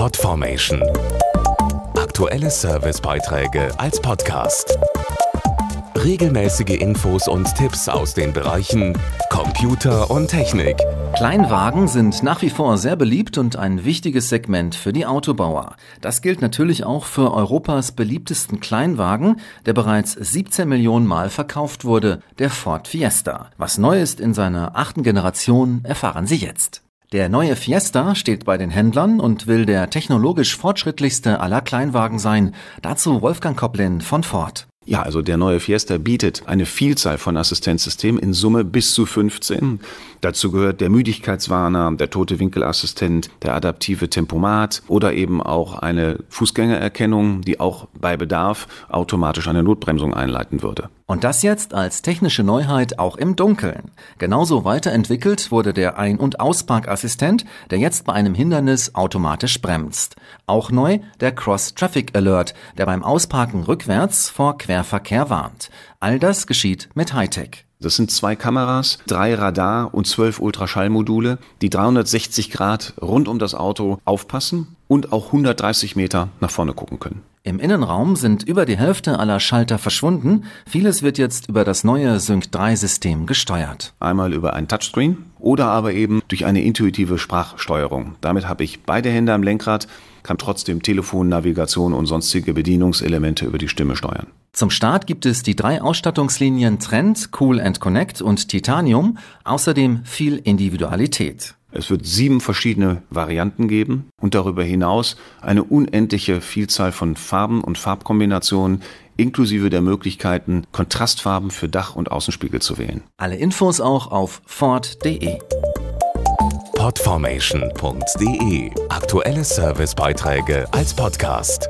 Podformation. Aktuelle Servicebeiträge als Podcast. Regelmäßige Infos und Tipps aus den Bereichen Computer und Technik. Kleinwagen sind nach wie vor sehr beliebt und ein wichtiges Segment für die Autobauer. Das gilt natürlich auch für Europas beliebtesten Kleinwagen, der bereits 17 Millionen Mal verkauft wurde, der Ford Fiesta. Was neu ist in seiner achten Generation, erfahren Sie jetzt. Der neue Fiesta steht bei den Händlern und will der technologisch fortschrittlichste aller Kleinwagen sein. Dazu Wolfgang Koplin von Ford. Ja, also der neue Fiesta bietet eine Vielzahl von Assistenzsystemen, in Summe bis zu 15. Dazu gehört der Müdigkeitswarner, der tote Winkelassistent, der adaptive Tempomat oder eben auch eine Fußgängererkennung, die auch bei Bedarf automatisch eine Notbremsung einleiten würde. Und das jetzt als technische Neuheit auch im Dunkeln. Genauso weiterentwickelt wurde der Ein- und Ausparkassistent, der jetzt bei einem Hindernis automatisch bremst. Auch neu der Cross Traffic Alert, der beim Ausparken rückwärts vor Querverkehr warnt. All das geschieht mit Hightech. Das sind zwei Kameras, drei Radar und zwölf Ultraschallmodule, die 360 Grad rund um das Auto aufpassen und auch 130 Meter nach vorne gucken können. Im Innenraum sind über die Hälfte aller Schalter verschwunden. Vieles wird jetzt über das neue Sync 3 System gesteuert. Einmal über ein Touchscreen oder aber eben durch eine intuitive Sprachsteuerung. Damit habe ich beide Hände am Lenkrad, kann trotzdem Telefon, Navigation und sonstige Bedienungselemente über die Stimme steuern. Zum Start gibt es die drei Ausstattungslinien Trend, Cool and Connect und Titanium, außerdem viel Individualität. Es wird sieben verschiedene Varianten geben und darüber hinaus eine unendliche Vielzahl von Farben und Farbkombinationen inklusive der Möglichkeiten, Kontrastfarben für Dach- und Außenspiegel zu wählen. Alle Infos auch auf Ford.de. Podformation.de Aktuelle Servicebeiträge als Podcast.